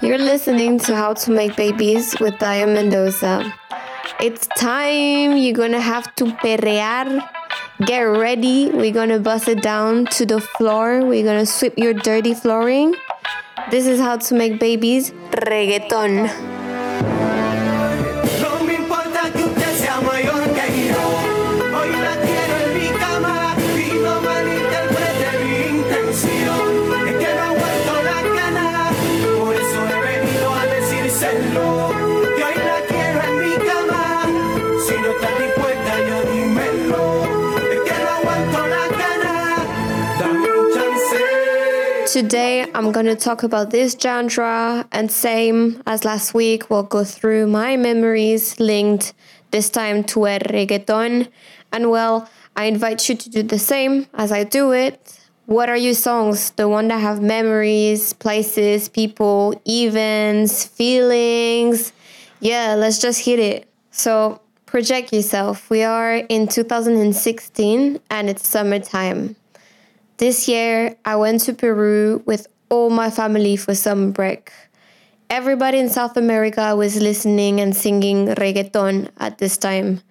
You're listening to How to Make Babies with Daya Mendoza. It's time. You're gonna have to perrear. Get ready. We're gonna bust it down to the floor. We're gonna sweep your dirty flooring. This is How to Make Babies reggaeton. A hoy la quiero en mi cama. Si no dispuesta, ya dímelo. Es que no aguanto la. Dame un chance. Today, I'm going to talk about this genre, and same as last week, we'll go through my memories linked this time to el reggaeton. And well, I invite you to do the same as I do it. What are your songs? The one that have memories, places, people, events, feelings. Yeah, let's just hit it. So, project yourself. We are in 2016 and it's summertime. This year, I went to Peru with all my family for summer break. Everybody in South America was listening and singing reggaeton at this time.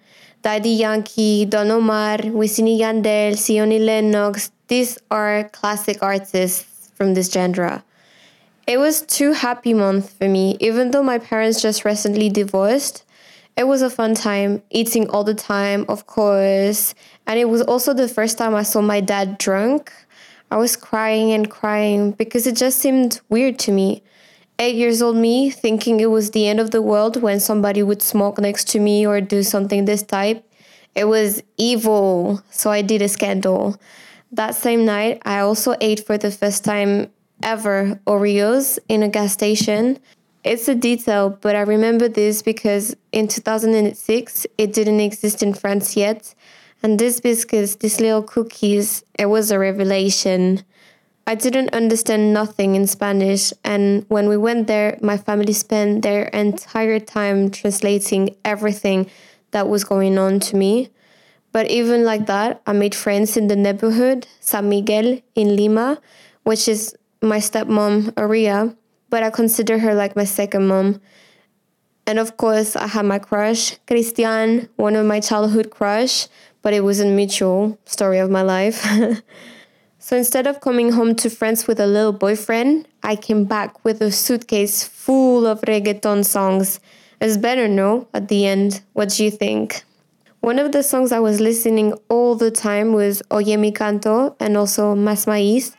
Daddy Yankee, Don Omar, Wisin y Yandel, Zion y Lennox, these are classic artists from this genre. It was too happy month for me, even though my parents just recently divorced. It was a fun time, eating all the time, of course. And it was also the first time I saw my dad drunk. I was crying and crying because it just seemed weird to me. Eight years old me thinking it was the end of the world when somebody would smoke next to me or do something this type. It was evil, so I did a scandal. That same night, I also ate for the first time ever Oreos in a gas station. It's a detail, but I remember this because in 2006 it didn't exist in France yet. And these biscuits, these little cookies, it was a revelation. I didn't understand nothing in Spanish, and when we went there, my family spent their entire time translating everything that was going on to me. But even like that, I made friends in the neighborhood, San Miguel in Lima, which is my stepmom, Aria, but I consider her like my second mom. And of course, I had my crush, Christian, one of my childhood crush, but it wasn't mutual. Story of my life. so instead of coming home to France with a little boyfriend, I came back with a suitcase full of reggaeton songs. It's better, no? At the end, what do you think? One of the songs I was listening all the time was Oye Mi Canto and also Más Maíz.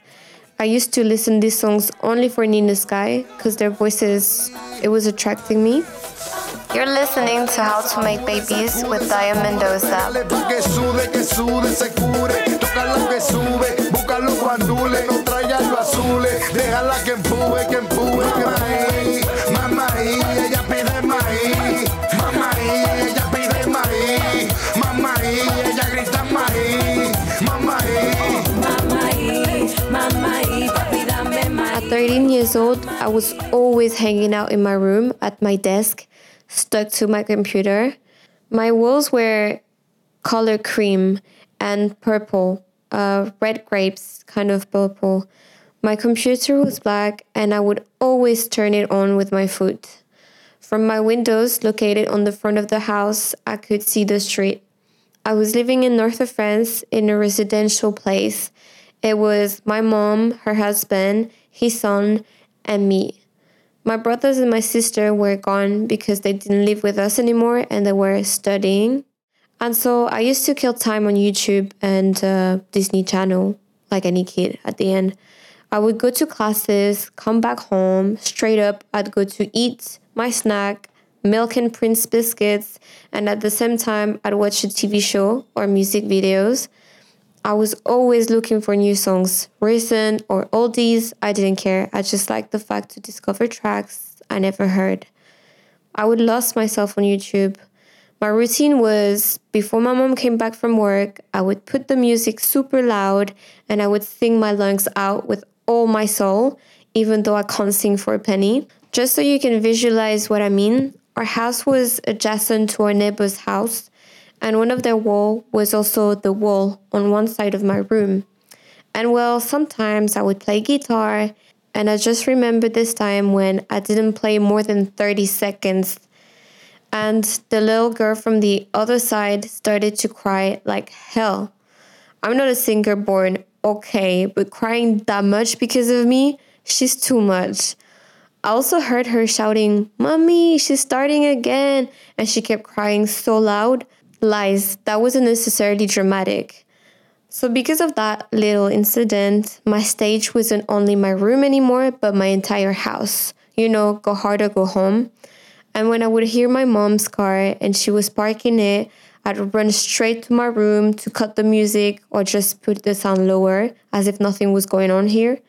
I used to listen these songs only for Nina Sky because their voices, it was attracting me. You're listening to How to Make Babies with Daya Mendoza. Years old, I was always hanging out in my room at my desk, stuck to my computer. My walls were color cream and purple, uh, red grapes, kind of purple. My computer was black, and I would always turn it on with my foot. From my windows, located on the front of the house, I could see the street. I was living in north of France in a residential place. It was my mom, her husband, his son, and me. My brothers and my sister were gone because they didn't live with us anymore and they were studying. And so I used to kill time on YouTube and uh, Disney Channel, like any kid at the end. I would go to classes, come back home, straight up, I'd go to eat my snack, milk and Prince biscuits, and at the same time, I'd watch a TV show or music videos. I was always looking for new songs, recent or oldies, I didn't care. I just liked the fact to discover tracks I never heard. I would lost myself on YouTube. My routine was before my mom came back from work, I would put the music super loud and I would sing my lungs out with all my soul, even though I can't sing for a penny. Just so you can visualize what I mean, our house was adjacent to our neighbor's house, and one of their wall was also the wall on one side of my room. And well, sometimes I would play guitar And I just remember this time when I didn't play more than 30 seconds. And the little girl from the other side started to cry like hell. I'm not a singer born, okay, but crying that much because of me, she's too much. I also heard her shouting, Mommy, she's starting again. And she kept crying so loud. Lies, that wasn't necessarily dramatic. So, because of that little incident, my stage wasn't only my room anymore, but my entire house. You know, go hard or go home. And when I would hear my mom's car and she was parking it, I'd run straight to my room to cut the music or just put the sound lower as if nothing was going on here.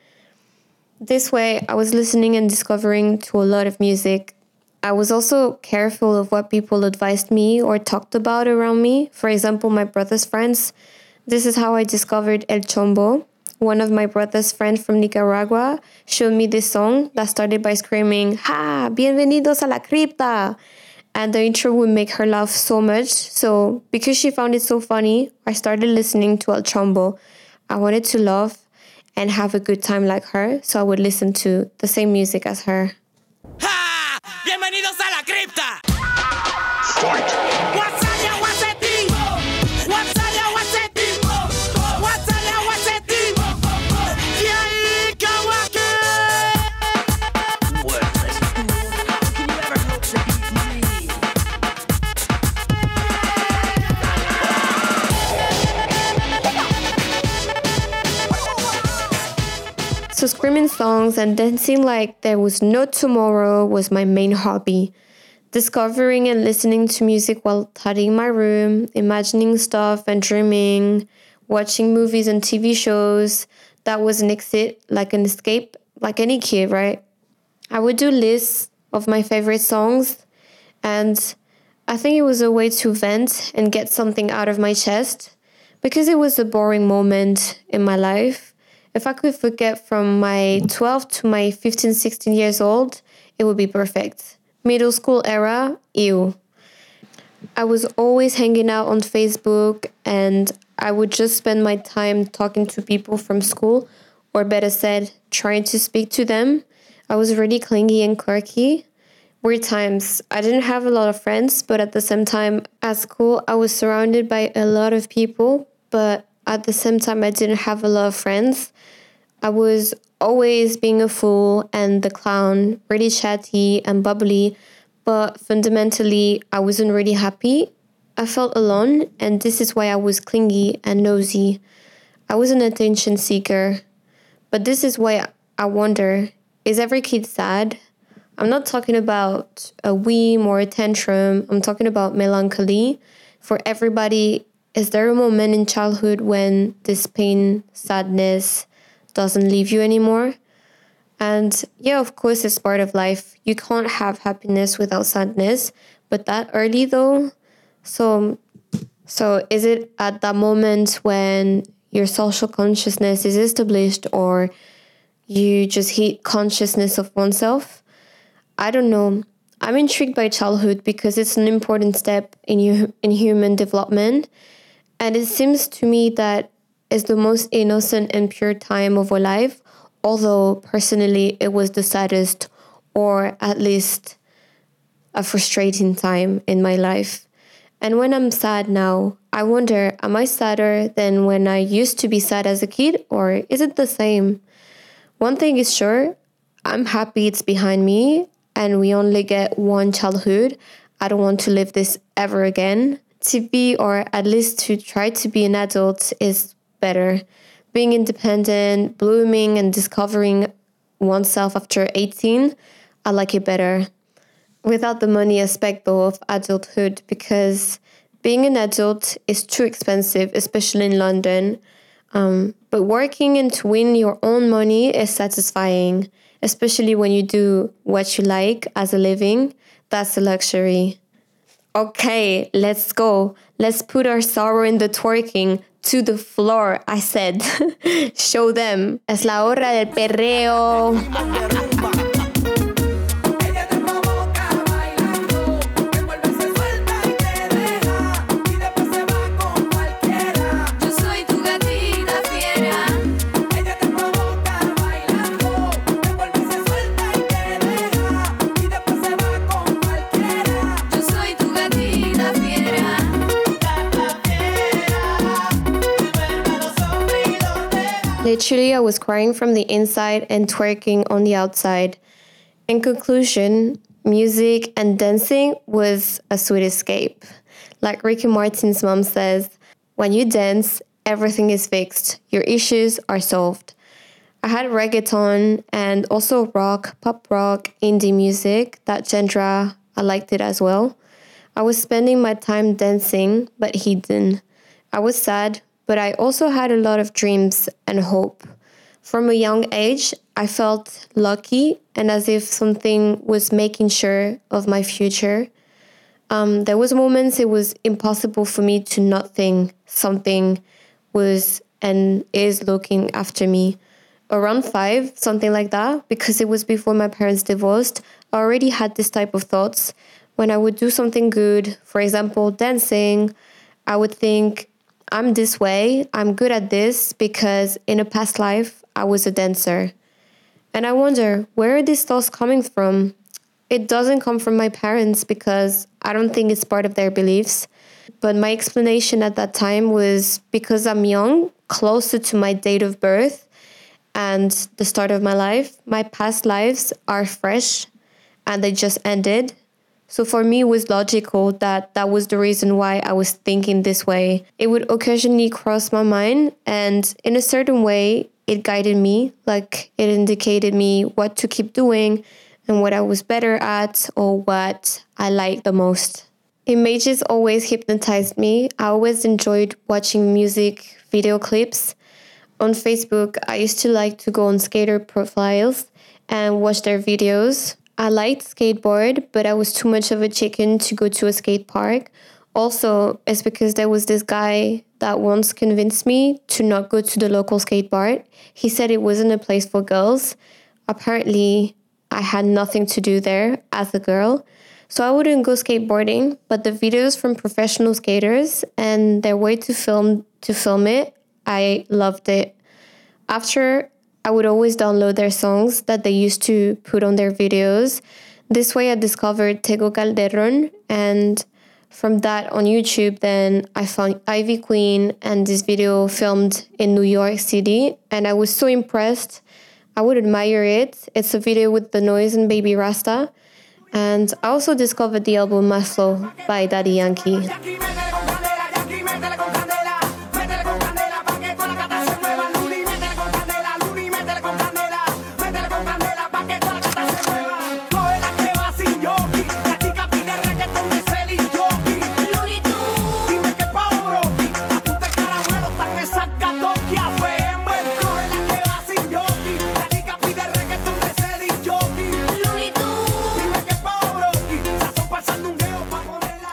This way, I was listening and discovering to a lot of music. I was also careful of what people advised me or talked about around me. For example, my brother's friends this is how I discovered El Chombo. One of my brother's friends from Nicaragua showed me this song that started by screaming, Ha! Bienvenidos a la cripta! And the intro would make her laugh so much. So, because she found it so funny, I started listening to El Chombo. I wanted to laugh and have a good time like her, so I would listen to the same music as her. Cripta! Fight! So screaming songs and dancing like there was no tomorrow was my main hobby. Discovering and listening to music while tidying my room, imagining stuff and dreaming, watching movies and TV shows, that was an exit, like an escape, like any kid, right? I would do lists of my favorite songs and I think it was a way to vent and get something out of my chest because it was a boring moment in my life if I could forget from my 12 to my 15, 16 years old, it would be perfect. Middle school era, ew. I was always hanging out on Facebook and I would just spend my time talking to people from school, or better said, trying to speak to them. I was really clingy and quirky. Weird times. I didn't have a lot of friends, but at the same time, at school, I was surrounded by a lot of people, but at the same time, I didn't have a lot of friends. I was always being a fool and the clown, really chatty and bubbly, but fundamentally, I wasn't really happy. I felt alone, and this is why I was clingy and nosy. I was an attention seeker. But this is why I wonder is every kid sad? I'm not talking about a weem or a tantrum, I'm talking about melancholy. For everybody, is there a moment in childhood when this pain, sadness, doesn't leave you anymore? And yeah, of course, it's part of life. You can't have happiness without sadness, but that early though. So, so is it at that moment when your social consciousness is established, or you just hit consciousness of oneself? I don't know. I'm intrigued by childhood because it's an important step in you, in human development and it seems to me that is the most innocent and pure time of our life, although personally it was the saddest or at least a frustrating time in my life. And when I'm sad now, I wonder am I sadder than when I used to be sad as a kid, or is it the same? One thing is sure, I'm happy it's behind me and we only get one childhood. I don't want to live this ever again to be, or at least to try to be an adult, is better. Being independent, blooming, and discovering oneself after 18, I like it better. Without the money aspect, though, of adulthood, because being an adult is too expensive, especially in London. Um, but working and to win your own money is satisfying, especially when you do what you like as a living. That's a luxury. Okay, let's go. Let's put our sorrow in the twerking to the floor, I said. Show them. Es la hora del perreo. Literally, I was crying from the inside and twerking on the outside. In conclusion, music and dancing was a sweet escape. Like Ricky Martin's mom says, when you dance, everything is fixed, your issues are solved. I had reggaeton and also rock, pop rock, indie music. That genre, I liked it as well. I was spending my time dancing, but hidden. I was sad, but I also had a lot of dreams and hope. From a young age, I felt lucky and as if something was making sure of my future. Um, there was moments it was impossible for me to not think something was and is looking after me. Around five, something like that, because it was before my parents divorced, I already had this type of thoughts. When I would do something good, for example, dancing, I would think, I'm this way, I'm good at this because in a past life, I was a dancer. And I wonder, where are these thoughts coming from? It doesn't come from my parents because I don't think it's part of their beliefs. But my explanation at that time was because I'm young, closer to my date of birth and the start of my life, my past lives are fresh and they just ended. So for me, it was logical that that was the reason why I was thinking this way. It would occasionally cross my mind, and in a certain way, it guided me. Like it indicated me what to keep doing and what I was better at or what I liked the most. Images always hypnotized me. I always enjoyed watching music video clips. On Facebook, I used to like to go on skater profiles and watch their videos. I liked skateboard, but I was too much of a chicken to go to a skate park. Also, it's because there was this guy that once convinced me to not go to the local skate park. He said it wasn't a place for girls. Apparently, I had nothing to do there as a girl. So I wouldn't go skateboarding, but the videos from professional skaters and their way to film to film it, I loved it. After I would always download their songs that they used to put on their videos. This way, I discovered Tego Calderon, and from that on YouTube, then I found Ivy Queen and this video filmed in New York City, and I was so impressed. I would admire it. It's a video with the noise and Baby Rasta. And I also discovered the album Más Flow by Daddy Yankee.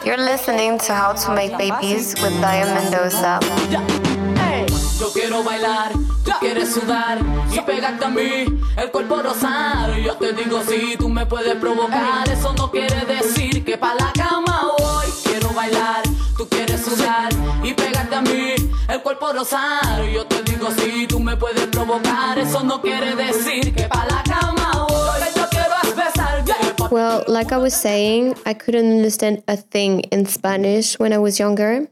You're listening to How to Make Babies with Diane Mendoza. Yo quiero bailar, tú quieres sudar y pegarte a mí, el cuerpo rosar. Yo te digo si tú me puedes provocar, eso no quiere decir que pa' la cama voy. Quiero bailar, tú quieres sudar y pegarte a mí, el cuerpo rosar. Yo te digo si tú me puedes provocar, eso no quiere decir que pa' la cama Well, like I was saying, I couldn't understand a thing in Spanish when I was younger.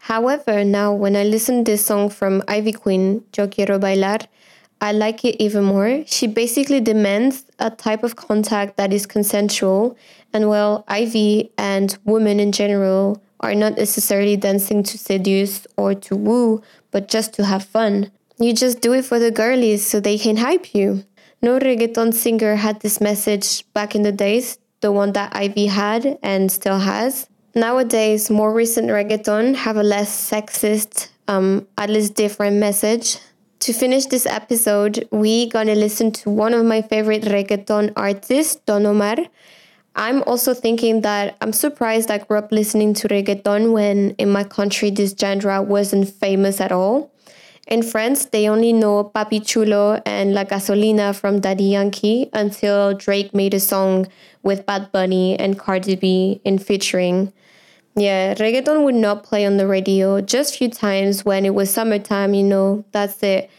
However, now when I listen to this song from Ivy Queen, Yo Quiero Bailar, I like it even more. She basically demands a type of contact that is consensual, and well, Ivy and women in general are not necessarily dancing to seduce or to woo, but just to have fun. You just do it for the girlies so they can hype you. No reggaeton singer had this message back in the days, the one that Ivy had and still has. Nowadays, more recent reggaeton have a less sexist, um, at least different message. To finish this episode, we gonna listen to one of my favorite reggaeton artists, Don Omar. I'm also thinking that I'm surprised I grew up listening to reggaeton when in my country this genre wasn't famous at all. In France, they only know Papi Chulo and La Gasolina from Daddy Yankee until Drake made a song with Bad Bunny and Cardi B in featuring. Yeah, reggaeton would not play on the radio just few times when it was summertime, you know, that's it.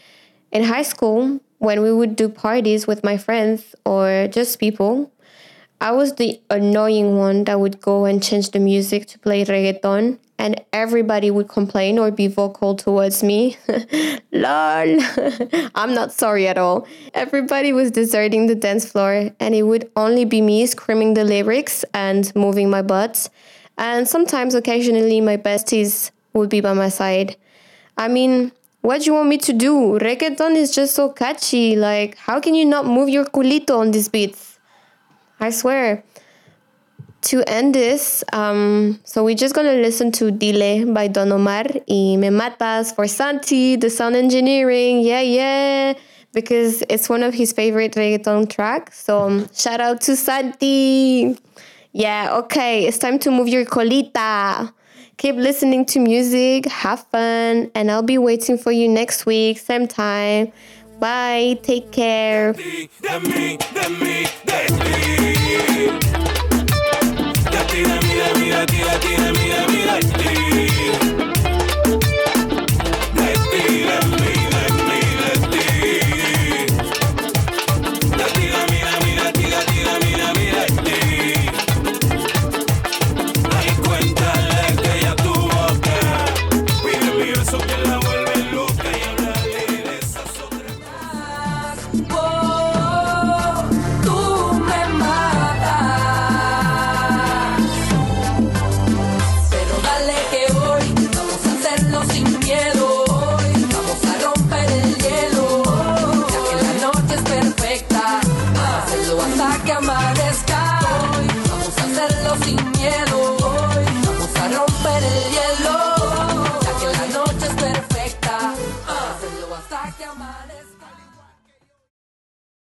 In high school, when we would do parties with my friends or just people, I was the annoying one that would go and change the music to play reggaeton. And everybody would complain or be vocal towards me. Lol. I'm not sorry at all. Everybody was deserting the dance floor, and it would only be me screaming the lyrics and moving my butt. And sometimes, occasionally, my besties would be by my side. I mean, what do you want me to do? Reggaeton is just so catchy. Like, how can you not move your culito on these beats? I swear to end this, um, so we're just gonna listen to Dile by Don Omar y Me Matas for Santi, the sound engineering, yeah, yeah, because it's one of his favorite reggaeton tracks. So um, shout out to Santi. Yeah, okay, it's time to move your colita. Keep listening to music, have fun, and I'll be waiting for you next week, same time. Bye, take care. tira, mira, mira, tira, tira, mira, mira.